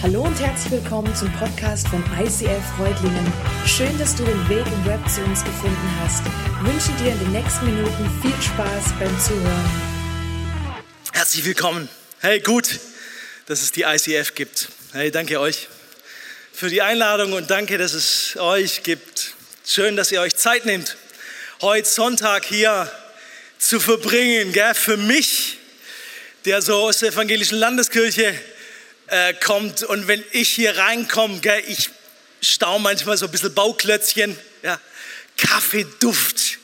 Hallo und herzlich willkommen zum Podcast von ICF Freudlingen. Schön, dass du den Weg im Web zu uns gefunden hast. Ich wünsche dir in den nächsten Minuten viel Spaß beim Zuhören. Herzlich willkommen. Hey, gut, dass es die ICF gibt. Hey, danke euch für die Einladung und danke, dass es euch gibt. Schön, dass ihr euch Zeit nehmt, heute Sonntag hier zu verbringen. Gell? Für mich, der so aus der evangelischen Landeskirche äh, kommt und wenn ich hier reinkomme, gell, ich stau manchmal so ein bisschen Bauklötzchen, ja, Kaffeeduft,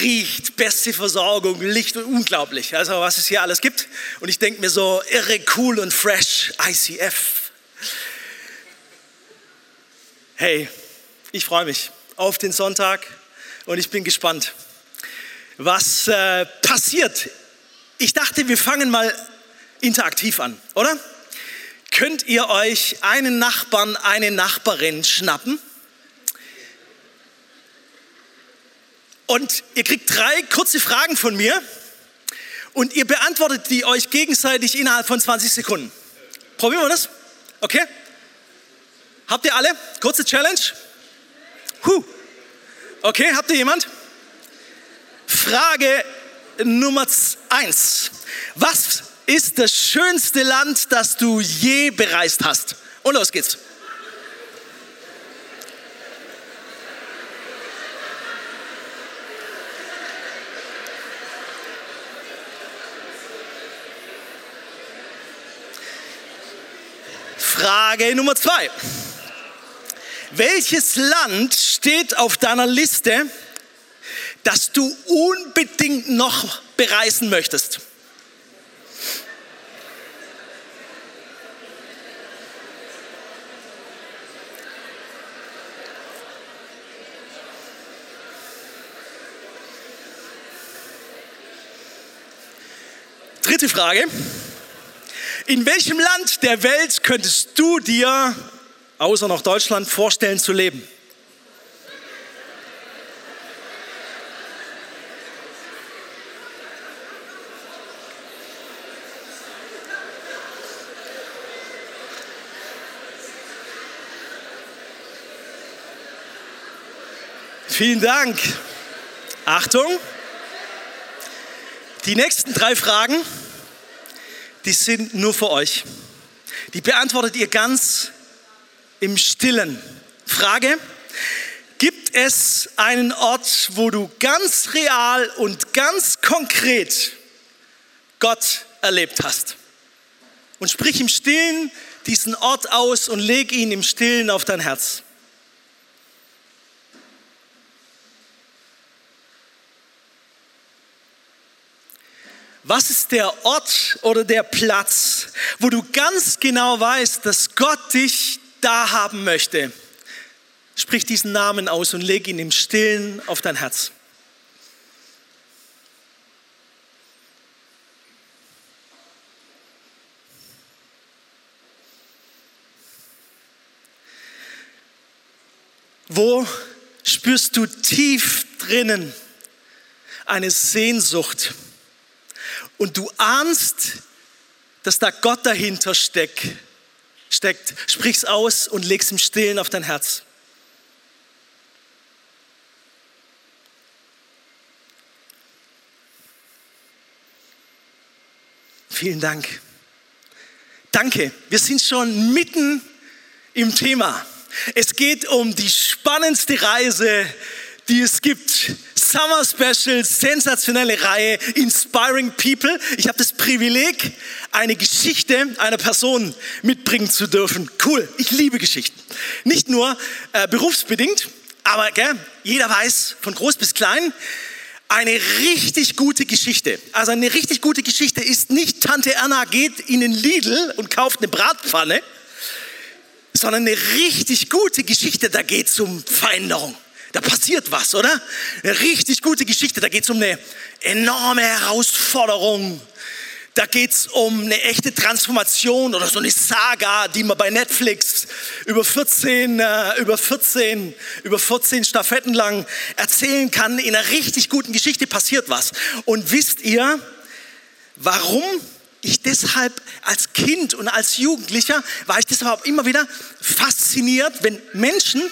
riecht, beste Versorgung, Licht, unglaublich. Also was es hier alles gibt. Und ich denke mir so, irre cool und fresh, ICF. Hey, ich freue mich auf den Sonntag und ich bin gespannt, was äh, passiert. Ich dachte, wir fangen mal interaktiv an, oder? Könnt ihr euch einen Nachbarn, eine Nachbarin schnappen? Und ihr kriegt drei kurze Fragen von mir und ihr beantwortet die euch gegenseitig innerhalb von 20 Sekunden. Probieren wir das? Okay? Habt ihr alle? Kurze Challenge? Huh. Okay, habt ihr jemand? Frage Nummer eins. Was ist das schönste Land, das du je bereist hast? Und los geht's. Frage Nummer zwei. Welches Land steht auf deiner Liste, das du unbedingt noch bereisen möchtest? Dritte Frage. In welchem Land der Welt könntest du dir, außer noch Deutschland, vorstellen zu leben? Vielen Dank. Achtung. Die nächsten drei Fragen die sind nur für euch. Die beantwortet ihr ganz im Stillen. Frage, gibt es einen Ort, wo du ganz real und ganz konkret Gott erlebt hast? Und sprich im Stillen diesen Ort aus und leg ihn im Stillen auf dein Herz. Was ist der Ort oder der Platz, wo du ganz genau weißt, dass Gott dich da haben möchte? Sprich diesen Namen aus und leg ihn im Stillen auf dein Herz. Wo spürst du tief drinnen eine Sehnsucht? Und du ahnst, dass da Gott dahinter steck, steckt, sprich's aus und leg's im Stillen auf dein Herz. Vielen Dank. Danke. Wir sind schon mitten im Thema. Es geht um die spannendste Reise, die es gibt. Summer Special, sensationelle Reihe, Inspiring People. Ich habe das Privileg, eine Geschichte einer Person mitbringen zu dürfen. Cool, ich liebe Geschichten. Nicht nur äh, berufsbedingt, aber gell, jeder weiß, von groß bis klein, eine richtig gute Geschichte. Also eine richtig gute Geschichte ist nicht Tante Erna geht in den Lidl und kauft eine Bratpfanne, sondern eine richtig gute Geschichte, da geht es um Veränderung da passiert was, oder? Eine richtig gute Geschichte, da geht es um eine enorme Herausforderung. Da geht es um eine echte Transformation oder so eine Saga, die man bei Netflix über 14, äh, über 14, über 14 Staffetten lang erzählen kann. In einer richtig guten Geschichte passiert was. Und wisst ihr, warum ich deshalb als Kind und als Jugendlicher war ich deshalb immer wieder fasziniert, wenn Menschen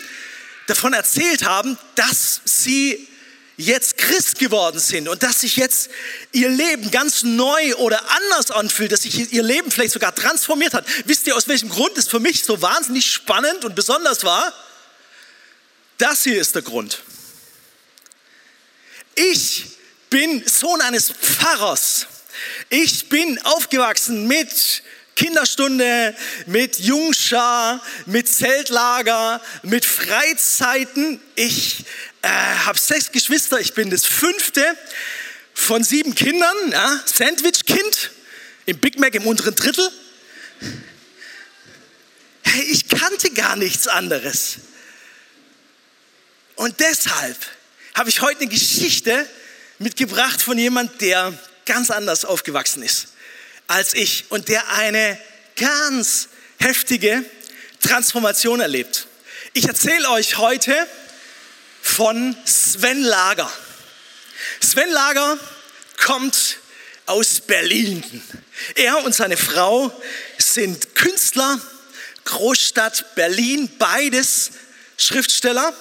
davon erzählt haben, dass sie jetzt Christ geworden sind und dass sich jetzt ihr Leben ganz neu oder anders anfühlt, dass sich ihr Leben vielleicht sogar transformiert hat. Wisst ihr, aus welchem Grund es für mich so wahnsinnig spannend und besonders war? Das hier ist der Grund. Ich bin Sohn eines Pfarrers. Ich bin aufgewachsen mit Kinderstunde, mit Jungschar, mit Zeltlager, mit Freizeiten. Ich äh, habe sechs Geschwister, ich bin das fünfte von sieben Kindern, ja, Sandwich-Kind im Big Mac im unteren Drittel. Hey, ich kannte gar nichts anderes. Und deshalb habe ich heute eine Geschichte mitgebracht von jemand, der ganz anders aufgewachsen ist als ich und der eine ganz heftige Transformation erlebt. Ich erzähle euch heute von Sven Lager. Sven Lager kommt aus Berlin. Er und seine Frau sind Künstler, Großstadt Berlin, beides Schriftsteller,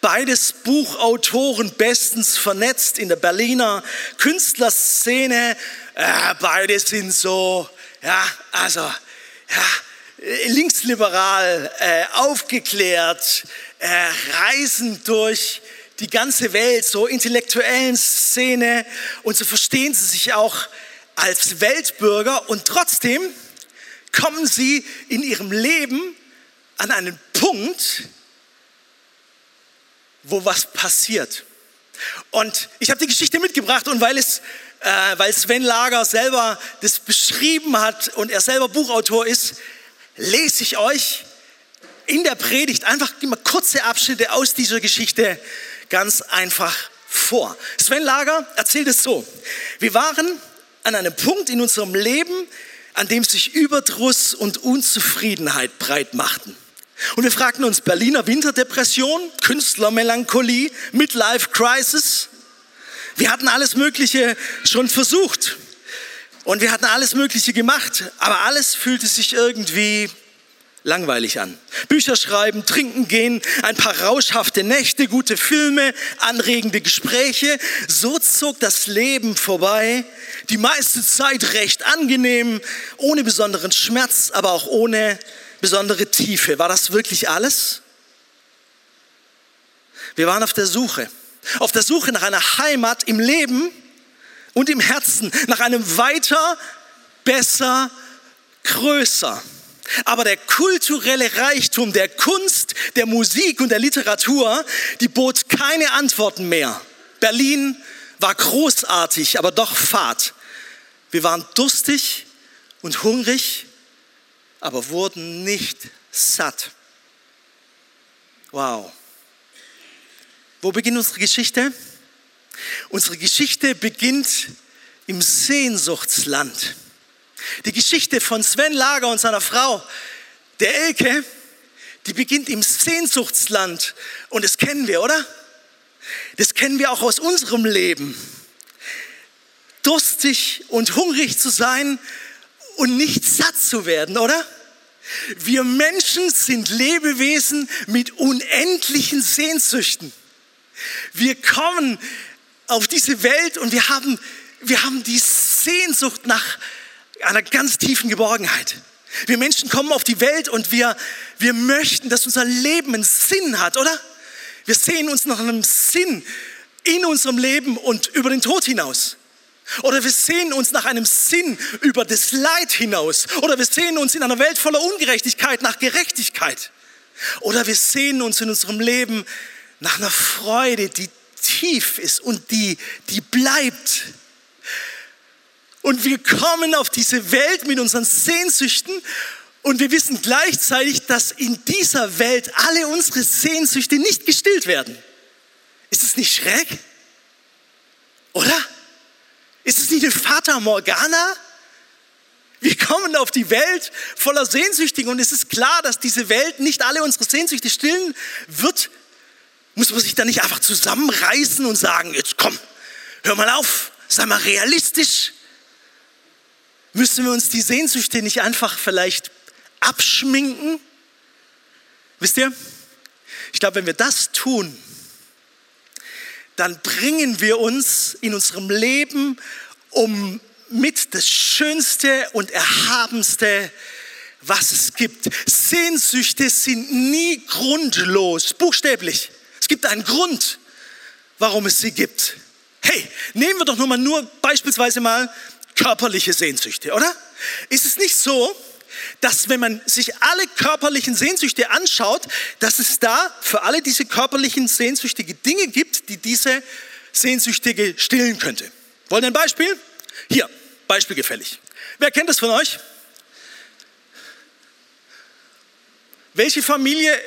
beides Buchautoren, bestens vernetzt in der Berliner Künstlerszene. Äh, beide sind so, ja, also, ja, linksliberal, äh, aufgeklärt, äh, reisen durch die ganze Welt, so intellektuellen Szene und so verstehen sie sich auch als Weltbürger und trotzdem kommen sie in ihrem Leben an einen Punkt, wo was passiert. Und ich habe die Geschichte mitgebracht und weil es äh, weil Sven Lager selber das beschrieben hat und er selber Buchautor ist, lese ich euch in der Predigt einfach immer kurze Abschnitte aus dieser Geschichte ganz einfach vor. Sven Lager erzählt es so. Wir waren an einem Punkt in unserem Leben, an dem sich Überdruss und Unzufriedenheit breit machten. Und wir fragten uns Berliner Winterdepression, Künstlermelancholie, Midlife Crisis. Wir hatten alles Mögliche schon versucht und wir hatten alles Mögliche gemacht, aber alles fühlte sich irgendwie langweilig an. Bücher schreiben, trinken gehen, ein paar rauschhafte Nächte, gute Filme, anregende Gespräche. So zog das Leben vorbei. Die meiste Zeit recht angenehm, ohne besonderen Schmerz, aber auch ohne besondere Tiefe. War das wirklich alles? Wir waren auf der Suche. Auf der Suche nach einer Heimat im Leben und im Herzen, nach einem weiter, besser, größer. Aber der kulturelle Reichtum der Kunst, der Musik und der Literatur, die bot keine Antworten mehr. Berlin war großartig, aber doch fad. Wir waren durstig und hungrig, aber wurden nicht satt. Wow. Wo beginnt unsere Geschichte? Unsere Geschichte beginnt im Sehnsuchtsland. Die Geschichte von Sven Lager und seiner Frau, der Elke, die beginnt im Sehnsuchtsland. Und das kennen wir, oder? Das kennen wir auch aus unserem Leben. Durstig und hungrig zu sein und nicht satt zu werden, oder? Wir Menschen sind Lebewesen mit unendlichen Sehnsüchten. Wir kommen auf diese Welt und wir haben, wir haben die Sehnsucht nach einer ganz tiefen Geborgenheit. Wir Menschen kommen auf die Welt und wir, wir möchten, dass unser Leben einen Sinn hat, oder? Wir sehen uns nach einem Sinn in unserem Leben und über den Tod hinaus. Oder wir sehen uns nach einem Sinn über das Leid hinaus. Oder wir sehen uns in einer Welt voller Ungerechtigkeit nach Gerechtigkeit. Oder wir sehen uns in unserem Leben nach einer Freude, die tief ist und die, die bleibt. Und wir kommen auf diese Welt mit unseren Sehnsüchten und wir wissen gleichzeitig, dass in dieser Welt alle unsere Sehnsüchte nicht gestillt werden. Ist es nicht schräg? Oder? Ist es nicht eine Fata Morgana? Wir kommen auf die Welt voller Sehnsüchtigen und es ist klar, dass diese Welt nicht alle unsere Sehnsüchte stillen wird, muss man sich da nicht einfach zusammenreißen und sagen, jetzt komm, hör mal auf, sei mal realistisch. Müssen wir uns die Sehnsüchte nicht einfach vielleicht abschminken? Wisst ihr, ich glaube, wenn wir das tun, dann bringen wir uns in unserem Leben um mit das Schönste und Erhabenste, was es gibt. Sehnsüchte sind nie grundlos, buchstäblich. Es gibt einen Grund, warum es sie gibt. Hey, nehmen wir doch nur mal nur beispielsweise mal körperliche Sehnsüchte, oder? Ist es nicht so, dass wenn man sich alle körperlichen Sehnsüchte anschaut, dass es da für alle diese körperlichen sehnsüchtige Dinge gibt, die diese Sehnsüchtige stillen könnte. Wollen wir ein Beispiel? Hier, Beispiel gefällig. Wer kennt das von euch? Welche Familie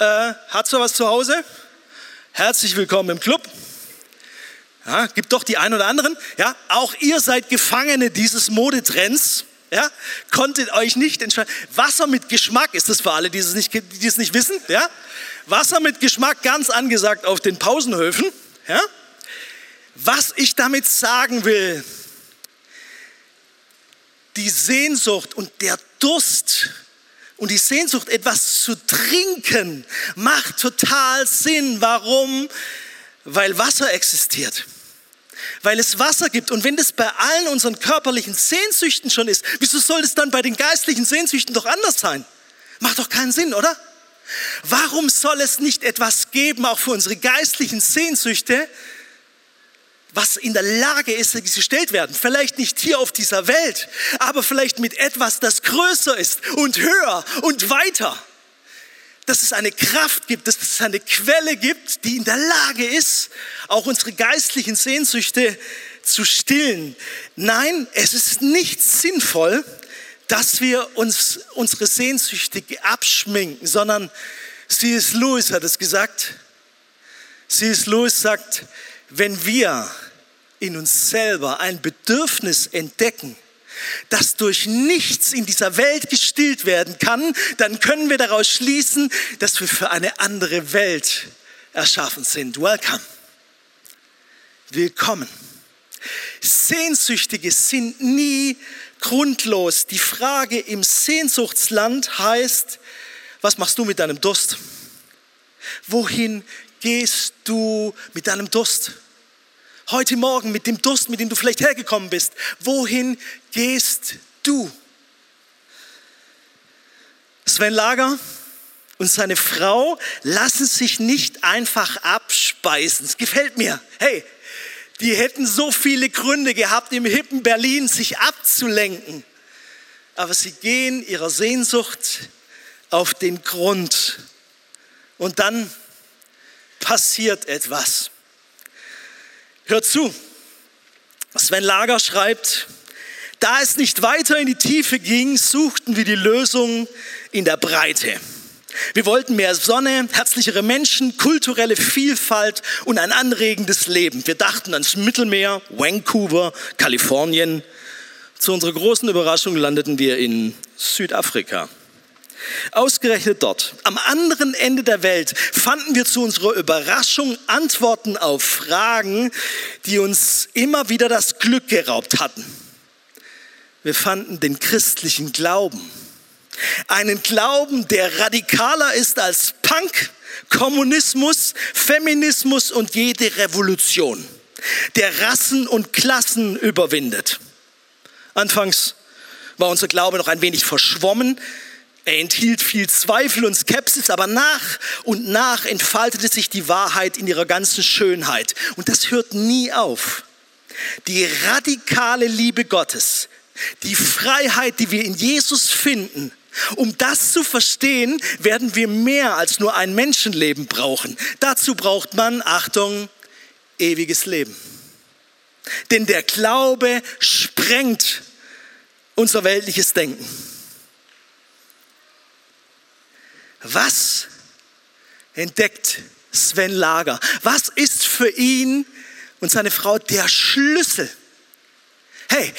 äh, hat sowas zu Hause? Herzlich willkommen im Club. Ja, gibt doch die ein oder anderen. Ja, auch ihr seid Gefangene dieses Modetrends. Ja, konntet euch nicht entscheiden. Wasser mit Geschmack ist das für alle, die es nicht, die es nicht wissen. Ja, Wasser mit Geschmack ganz angesagt auf den Pausenhöfen. Ja, was ich damit sagen will, die Sehnsucht und der Durst und die Sehnsucht, etwas zu trinken, macht total Sinn. Warum? Weil Wasser existiert weil es Wasser gibt. Und wenn das bei allen unseren körperlichen Sehnsüchten schon ist, wieso soll es dann bei den geistlichen Sehnsüchten doch anders sein? Macht doch keinen Sinn, oder? Warum soll es nicht etwas geben, auch für unsere geistlichen Sehnsüchte, was in der Lage ist, dass gestellt werden? Vielleicht nicht hier auf dieser Welt, aber vielleicht mit etwas, das größer ist und höher und weiter dass es eine Kraft gibt, dass es eine Quelle gibt, die in der Lage ist, auch unsere geistlichen Sehnsüchte zu stillen. Nein, es ist nicht sinnvoll, dass wir uns unsere Sehnsüchte abschminken, sondern C.S. Lewis hat es gesagt. C.S. Lewis sagt, wenn wir in uns selber ein Bedürfnis entdecken, das durch nichts in dieser Welt gestillt werden kann, dann können wir daraus schließen, dass wir für eine andere Welt erschaffen sind. Welcome. Willkommen. Sehnsüchtige sind nie grundlos. Die Frage im Sehnsuchtsland heißt, was machst du mit deinem Durst? Wohin gehst du mit deinem Durst? heute Morgen mit dem Durst, mit dem du vielleicht hergekommen bist, wohin gehst du? Sven Lager und seine Frau lassen sich nicht einfach abspeisen. Es gefällt mir. Hey, die hätten so viele Gründe gehabt, im hippen Berlin sich abzulenken. Aber sie gehen ihrer Sehnsucht auf den Grund. Und dann passiert etwas. Hört zu. Sven Lager schreibt, da es nicht weiter in die Tiefe ging, suchten wir die Lösung in der Breite. Wir wollten mehr Sonne, herzlichere Menschen, kulturelle Vielfalt und ein anregendes Leben. Wir dachten ans Mittelmeer, Vancouver, Kalifornien. Zu unserer großen Überraschung landeten wir in Südafrika. Ausgerechnet dort, am anderen Ende der Welt, fanden wir zu unserer Überraschung Antworten auf Fragen, die uns immer wieder das Glück geraubt hatten. Wir fanden den christlichen Glauben. Einen Glauben, der radikaler ist als Punk, Kommunismus, Feminismus und jede Revolution, der Rassen und Klassen überwindet. Anfangs war unser Glaube noch ein wenig verschwommen, er enthielt viel Zweifel und Skepsis, aber nach und nach entfaltete sich die Wahrheit in ihrer ganzen Schönheit. Und das hört nie auf. Die radikale Liebe Gottes, die Freiheit, die wir in Jesus finden, um das zu verstehen, werden wir mehr als nur ein Menschenleben brauchen. Dazu braucht man, Achtung, ewiges Leben. Denn der Glaube sprengt unser weltliches Denken. Was entdeckt Sven Lager? Was ist für ihn und seine Frau der Schlüssel? Hey,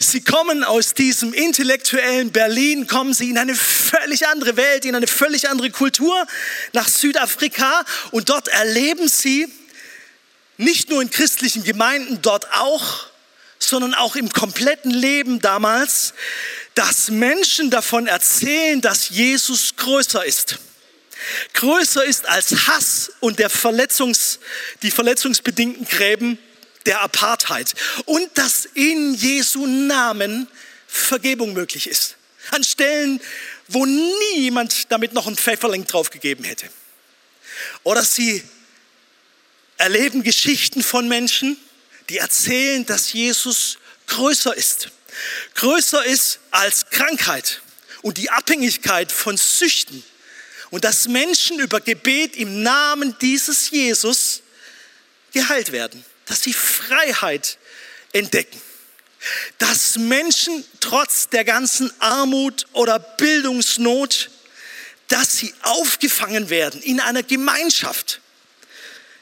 Sie kommen aus diesem intellektuellen Berlin, kommen Sie in eine völlig andere Welt, in eine völlig andere Kultur, nach Südafrika und dort erleben Sie nicht nur in christlichen Gemeinden, dort auch sondern auch im kompletten Leben damals, dass Menschen davon erzählen, dass Jesus größer ist. Größer ist als Hass und der Verletzungs, die verletzungsbedingten Gräben der Apartheid. Und dass in Jesu Namen Vergebung möglich ist. An Stellen, wo nie jemand damit noch ein Pfefferling draufgegeben hätte. Oder sie erleben Geschichten von Menschen, die erzählen, dass Jesus größer ist. Größer ist als Krankheit und die Abhängigkeit von Süchten. Und dass Menschen über Gebet im Namen dieses Jesus geheilt werden. Dass sie Freiheit entdecken. Dass Menschen trotz der ganzen Armut oder Bildungsnot, dass sie aufgefangen werden in einer Gemeinschaft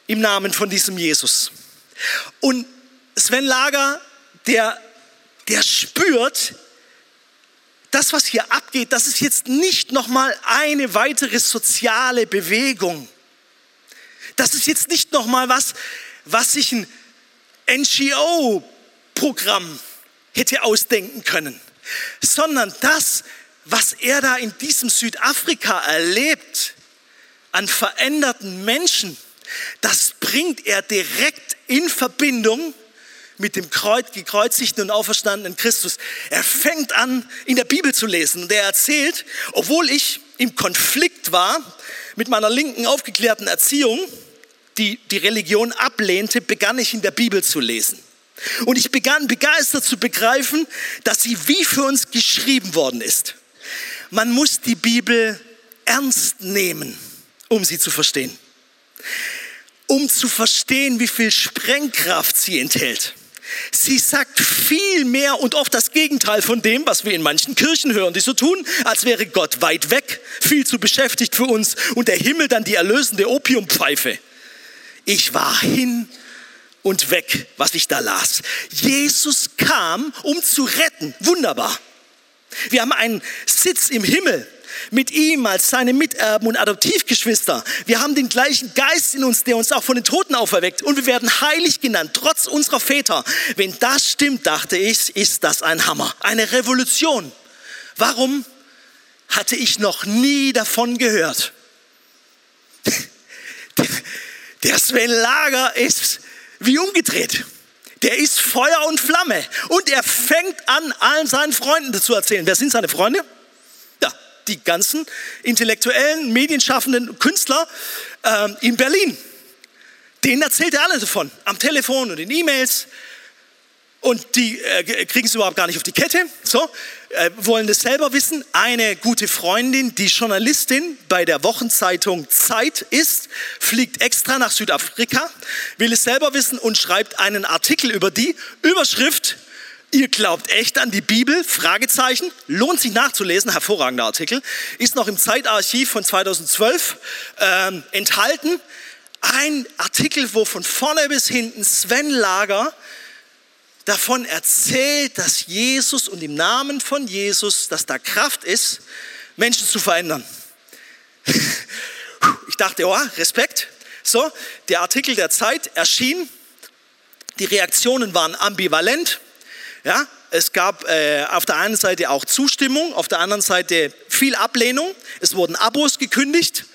im Namen von diesem Jesus. Und Sven Lager, der, der spürt, das, was hier abgeht, das ist jetzt nicht nochmal eine weitere soziale Bewegung. Das ist jetzt nicht nochmal was, was sich ein NGO-Programm hätte ausdenken können, sondern das, was er da in diesem Südafrika erlebt, an veränderten Menschen, das bringt er direkt in Verbindung mit dem Kreuz, gekreuzigten und auferstandenen Christus. Er fängt an, in der Bibel zu lesen und er erzählt, obwohl ich im Konflikt war mit meiner linken aufgeklärten Erziehung, die die Religion ablehnte, begann ich in der Bibel zu lesen. Und ich begann begeistert zu begreifen, dass sie wie für uns geschrieben worden ist. Man muss die Bibel ernst nehmen, um sie zu verstehen um zu verstehen, wie viel Sprengkraft sie enthält. Sie sagt viel mehr und oft das Gegenteil von dem, was wir in manchen Kirchen hören, die so tun, als wäre Gott weit weg, viel zu beschäftigt für uns und der Himmel dann die erlösende Opiumpfeife. Ich war hin und weg, was ich da las. Jesus kam, um zu retten. Wunderbar. Wir haben einen Sitz im Himmel mit ihm als seine Miterben und Adoptivgeschwister. Wir haben den gleichen Geist in uns, der uns auch von den Toten auferweckt. Und wir werden heilig genannt, trotz unserer Väter. Wenn das stimmt, dachte ich, ist das ein Hammer. Eine Revolution. Warum hatte ich noch nie davon gehört? Der Sven Lager ist wie umgedreht. Der ist Feuer und Flamme. Und er fängt an, allen seinen Freunden zu erzählen. Wer sind seine Freunde? Die ganzen intellektuellen, medienschaffenden Künstler äh, in Berlin. Denen erzählt er alle davon, am Telefon und in E-Mails. Und die äh, kriegen es überhaupt gar nicht auf die Kette, so, äh, wollen das selber wissen. Eine gute Freundin, die Journalistin bei der Wochenzeitung Zeit ist, fliegt extra nach Südafrika, will es selber wissen und schreibt einen Artikel über die Überschrift Ihr glaubt echt an die Bibel? Fragezeichen. Lohnt sich nachzulesen. Hervorragender Artikel. Ist noch im Zeitarchiv von 2012 ähm, enthalten. Ein Artikel, wo von vorne bis hinten Sven Lager davon erzählt, dass Jesus und im Namen von Jesus, dass da Kraft ist, Menschen zu verändern. Ich dachte, oh, Respekt. So, der Artikel der Zeit erschien. Die Reaktionen waren ambivalent. Ja, es gab äh, auf der einen Seite auch Zustimmung, auf der anderen Seite viel Ablehnung. Es wurden Abos gekündigt.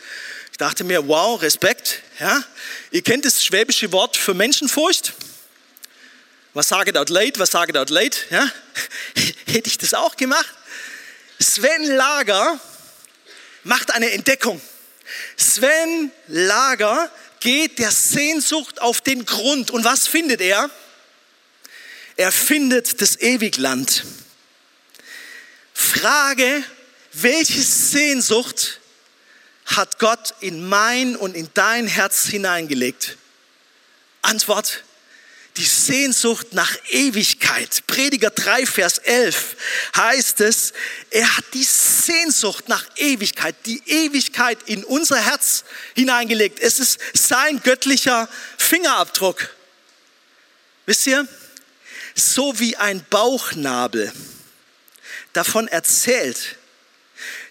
Ich dachte mir, wow, Respekt. Ja. Ihr kennt das schwäbische Wort für Menschenfurcht. Was sage dort leid, was sage dort leid? Ja. Hätte ich das auch gemacht? Sven Lager macht eine Entdeckung. Sven Lager geht der Sehnsucht auf den Grund. Und was findet er? Er findet das Ewigland. Frage, welche Sehnsucht hat Gott in mein und in dein Herz hineingelegt? Antwort, die Sehnsucht nach Ewigkeit. Prediger 3, Vers 11 heißt es, er hat die Sehnsucht nach Ewigkeit, die Ewigkeit in unser Herz hineingelegt. Es ist sein göttlicher Fingerabdruck. Wisst ihr, so wie ein Bauchnabel davon erzählt,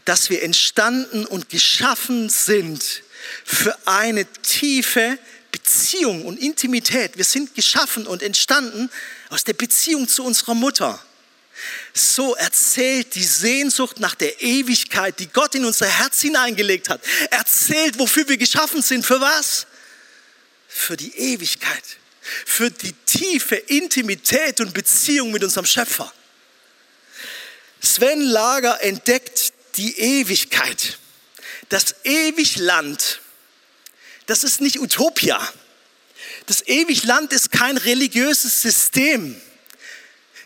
dass wir entstanden und geschaffen sind für eine tiefe Beziehung und Intimität. Wir sind geschaffen und entstanden aus der Beziehung zu unserer Mutter. So erzählt die Sehnsucht nach der Ewigkeit, die Gott in unser Herz hineingelegt hat. Erzählt, wofür wir geschaffen sind. Für was? Für die Ewigkeit. Für die tiefe Intimität und Beziehung mit unserem Schöpfer. Sven Lager entdeckt die Ewigkeit. Das Ewigland, das ist nicht Utopia. Das Ewigland ist kein religiöses System.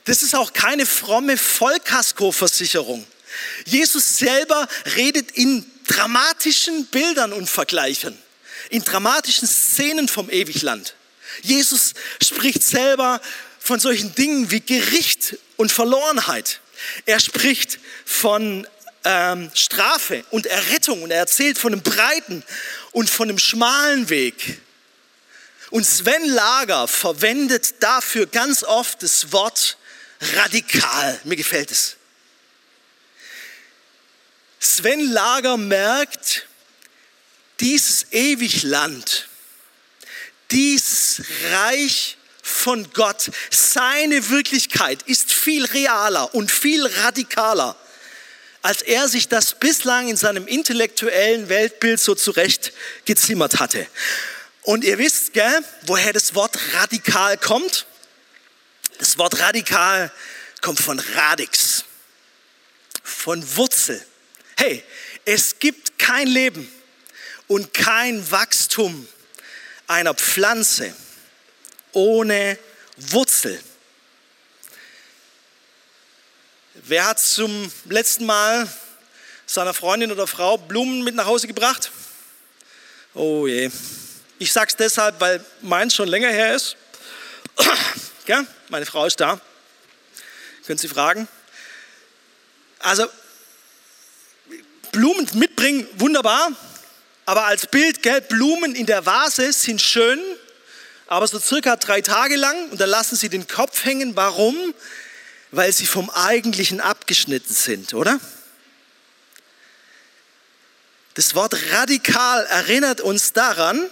Das ist auch keine fromme Vollkaskoversicherung. Jesus selber redet in dramatischen Bildern und Vergleichen, in dramatischen Szenen vom Ewigland. Jesus spricht selber von solchen Dingen wie Gericht und Verlorenheit. Er spricht von ähm, Strafe und Errettung und er erzählt von einem breiten und von einem schmalen Weg. Und Sven Lager verwendet dafür ganz oft das Wort radikal. Mir gefällt es. Sven Lager merkt, dieses Ewigland, dieses Reich von Gott, seine Wirklichkeit ist viel realer und viel radikaler, als er sich das bislang in seinem intellektuellen Weltbild so zurecht gezimmert hatte. Und ihr wisst, gell, woher das Wort radikal kommt? Das Wort radikal kommt von Radix, von Wurzel. Hey, es gibt kein Leben und kein Wachstum einer Pflanze ohne Wurzel. Wer hat zum letzten Mal seiner Freundin oder Frau Blumen mit nach Hause gebracht? Oh je. Ich sag's deshalb, weil meins schon länger her ist. Ja, meine Frau ist da. Können Sie fragen? Also, Blumen mitbringen, wunderbar. Aber als Bild, gell, Blumen in der Vase sind schön, aber so circa drei Tage lang und dann lassen sie den Kopf hängen. Warum? Weil sie vom Eigentlichen abgeschnitten sind, oder? Das Wort radikal erinnert uns daran,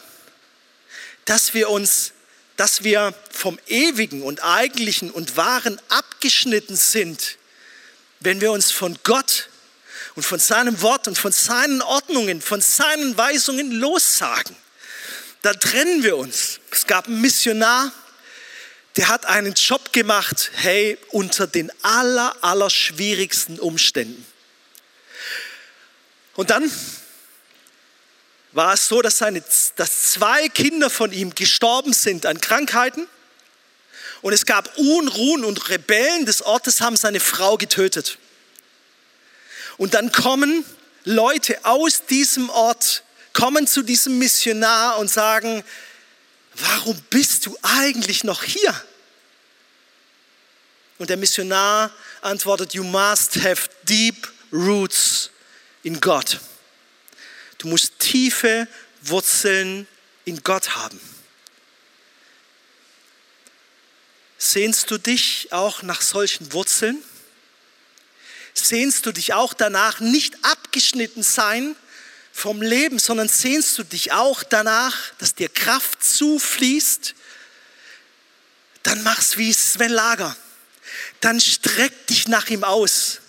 dass wir uns, dass wir vom Ewigen und Eigentlichen und Wahren abgeschnitten sind, wenn wir uns von Gott und von seinem Wort und von seinen Ordnungen, von seinen Weisungen lossagen. Da trennen wir uns. Es gab einen Missionar, der hat einen Job gemacht, hey, unter den aller, aller schwierigsten Umständen. Und dann war es so, dass, seine, dass zwei Kinder von ihm gestorben sind an Krankheiten. Und es gab Unruhen und Rebellen des Ortes haben seine Frau getötet. Und dann kommen Leute aus diesem Ort, kommen zu diesem Missionar und sagen, warum bist du eigentlich noch hier? Und der Missionar antwortet, you must have deep roots in God. Du musst tiefe Wurzeln in Gott haben. Sehnst du dich auch nach solchen Wurzeln? Sehnst du dich auch danach, nicht abgeschnitten sein vom Leben, sondern sehnst du dich auch danach, dass dir Kraft zufließt? Dann mach's wie Sven Lager. Dann streck dich nach ihm aus.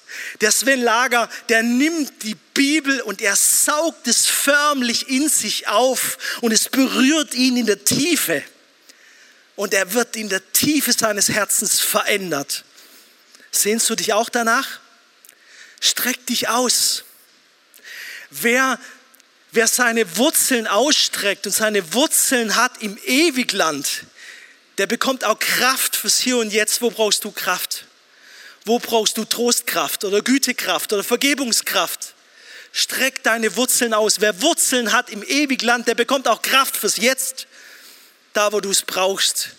Der Sven Lager, der nimmt die Bibel und er saugt es förmlich in sich auf und es berührt ihn in der Tiefe. Und er wird in der Tiefe seines Herzens verändert. Sehnst du dich auch danach? Streck dich aus. Wer, wer seine Wurzeln ausstreckt und seine Wurzeln hat im Ewigland, der bekommt auch Kraft fürs Hier und Jetzt. Wo brauchst du Kraft? Wo brauchst du Trostkraft oder Gütekraft oder Vergebungskraft? Streck deine Wurzeln aus. Wer Wurzeln hat im Ewigland, der bekommt auch Kraft fürs Jetzt, da wo du es brauchst.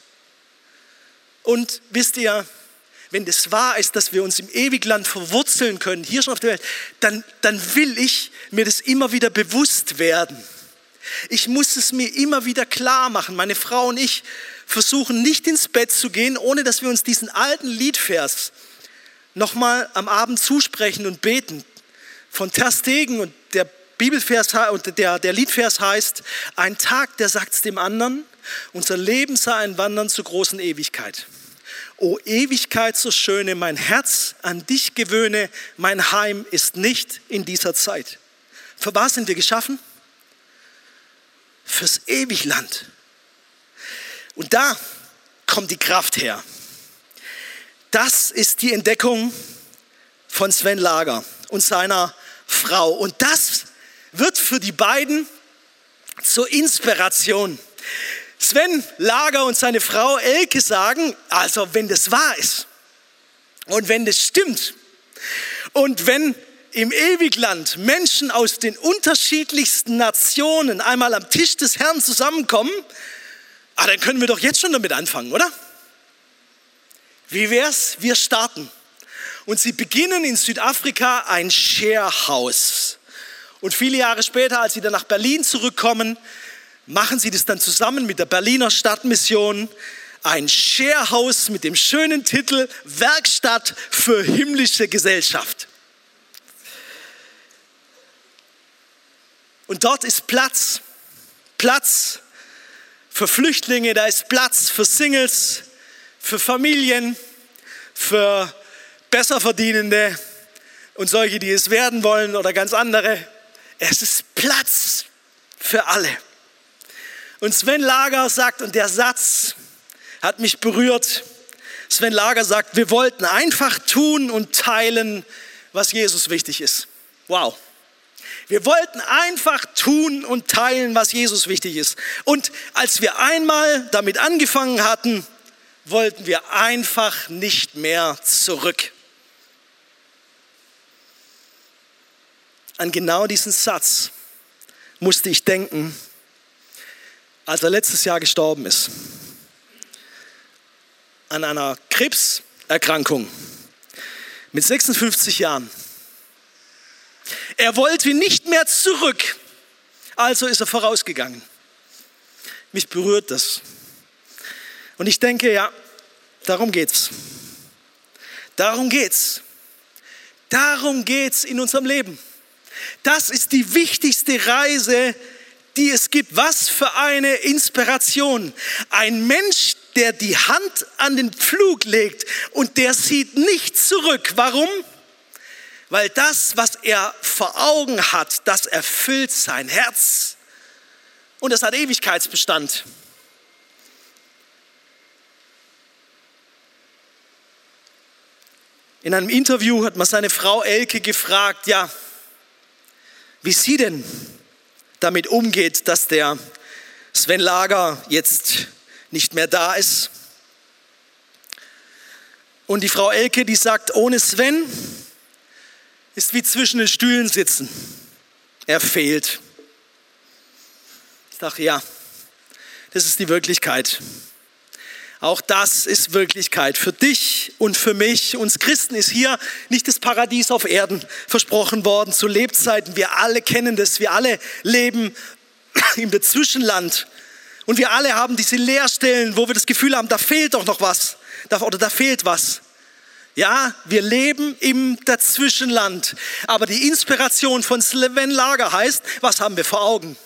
Und wisst ihr, wenn das wahr ist, dass wir uns im Ewigland verwurzeln können, hier schon auf der Welt, dann, dann will ich mir das immer wieder bewusst werden. Ich muss es mir immer wieder klar machen. Meine Frau und ich versuchen nicht ins Bett zu gehen, ohne dass wir uns diesen alten Liedvers nochmal am Abend zusprechen und beten. Von Ter Stegen und der Bibelvers der, der Liedvers heißt, ein Tag, der sagt es dem anderen, unser Leben sei ein Wandern zur großen Ewigkeit. O Ewigkeit so schöne, mein Herz an dich gewöhne, mein Heim ist nicht in dieser Zeit. Für was sind wir geschaffen? Fürs Ewigland. Und da kommt die Kraft her. Das ist die Entdeckung von Sven Lager und seiner Frau. Und das wird für die beiden zur Inspiration. Sven Lager und seine Frau Elke sagen, also wenn das wahr ist und wenn das stimmt und wenn im Ewigland Menschen aus den unterschiedlichsten Nationen einmal am Tisch des Herrn zusammenkommen, ah, dann können wir doch jetzt schon damit anfangen, oder? Wie wär's? Wir starten. Und sie beginnen in Südafrika ein Sharehouse. Und viele Jahre später, als sie dann nach Berlin zurückkommen, machen sie das dann zusammen mit der Berliner Stadtmission. Ein Sharehouse mit dem schönen Titel Werkstatt für himmlische Gesellschaft. Und dort ist Platz. Platz für Flüchtlinge, da ist Platz für Singles, für Familien, für Besserverdienende und solche, die es werden wollen oder ganz andere. Es ist Platz für alle. Und Sven Lager sagt, und der Satz hat mich berührt, Sven Lager sagt, wir wollten einfach tun und teilen, was Jesus wichtig ist. Wow. Wir wollten einfach tun und teilen, was Jesus wichtig ist. Und als wir einmal damit angefangen hatten, wollten wir einfach nicht mehr zurück. An genau diesen Satz musste ich denken, als er letztes Jahr gestorben ist. An einer Krebserkrankung mit 56 Jahren. Er wollte nicht mehr zurück, also ist er vorausgegangen. Mich berührt das. Und ich denke, ja, darum geht's. Darum geht's. Darum geht's in unserem Leben. Das ist die wichtigste Reise, die es gibt. Was für eine Inspiration. Ein Mensch, der die Hand an den Pflug legt und der sieht nicht zurück. Warum? Weil das, was er vor Augen hat, das erfüllt sein Herz. Und es hat Ewigkeitsbestand. In einem Interview hat man seine Frau Elke gefragt, ja, wie sie denn damit umgeht, dass der Sven Lager jetzt nicht mehr da ist. Und die Frau Elke, die sagt, ohne Sven ist wie zwischen den Stühlen sitzen. Er fehlt. Ich dachte, ja, das ist die Wirklichkeit. Auch das ist Wirklichkeit für dich und für mich. Uns Christen ist hier nicht das Paradies auf Erden versprochen worden zu Lebzeiten. Wir alle kennen das. Wir alle leben im Dazwischenland. Und wir alle haben diese Leerstellen, wo wir das Gefühl haben, da fehlt doch noch was. Oder da fehlt was. Ja, wir leben im Dazwischenland. Aber die Inspiration von Sven Lager heißt, was haben wir vor Augen?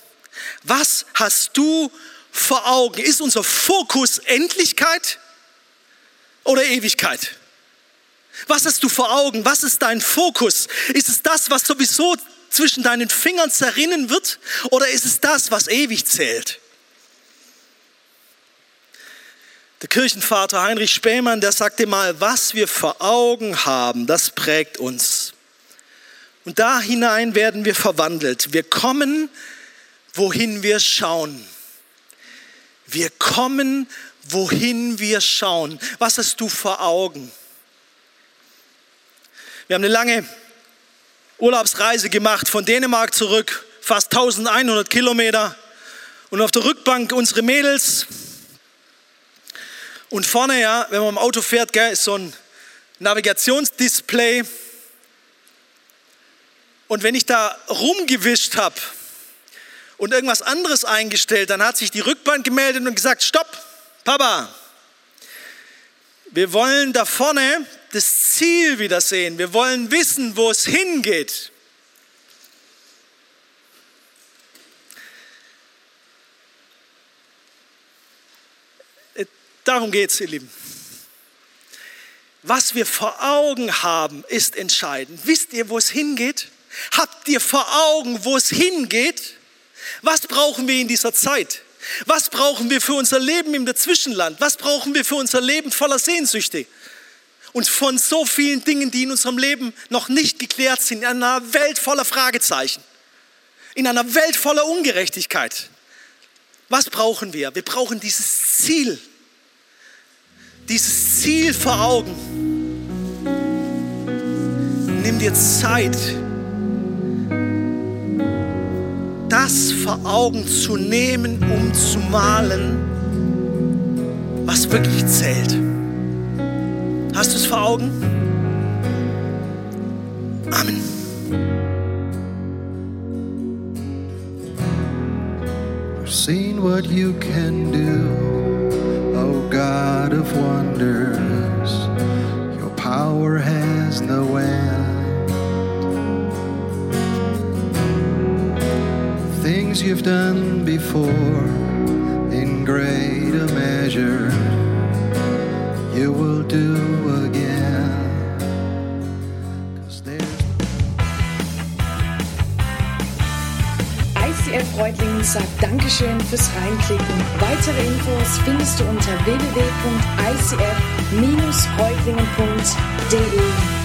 Was hast du vor Augen? Ist unser Fokus Endlichkeit oder Ewigkeit? Was hast du vor Augen? Was ist dein Fokus? Ist es das, was sowieso zwischen deinen Fingern zerrinnen wird? Oder ist es das, was ewig zählt? Der Kirchenvater Heinrich Spähmann, der sagte mal, was wir vor Augen haben, das prägt uns. Und da hinein werden wir verwandelt. Wir kommen, wohin wir schauen. Wir kommen, wohin wir schauen. Was hast du vor Augen? Wir haben eine lange Urlaubsreise gemacht von Dänemark zurück, fast 1100 Kilometer. Und auf der Rückbank unsere Mädels. Und vorne, ja, wenn man im Auto fährt, gell, ist so ein Navigationsdisplay. Und wenn ich da rumgewischt habe, und irgendwas anderes eingestellt, dann hat sich die Rückbank gemeldet und gesagt, stopp, Papa, wir wollen da vorne das Ziel wieder sehen. Wir wollen wissen, wo es hingeht. Äh, darum geht es, ihr Lieben. Was wir vor Augen haben, ist entscheidend. Wisst ihr, wo es hingeht? Habt ihr vor Augen, wo es hingeht? Was brauchen wir in dieser Zeit? Was brauchen wir für unser Leben im Dazwischenland? Was brauchen wir für unser Leben voller Sehnsüchte? Und von so vielen Dingen, die in unserem Leben noch nicht geklärt sind, in einer Welt voller Fragezeichen, in einer Welt voller Ungerechtigkeit. Was brauchen wir? Wir brauchen dieses Ziel, dieses Ziel vor Augen. Nimm dir Zeit, vor Augen zu nehmen, um zu malen, was wirklich zählt. Hast du es vor Augen? Amen. Seen what you can do, oh God of wonders. Your power has no end. Things you've done before in greater measure, you will do again. 'Cause there's ICF Reutlingen sagt Dankeschön fürs Reinklicken. Weitere Infos findest du unter www.icf-reutlingen.de.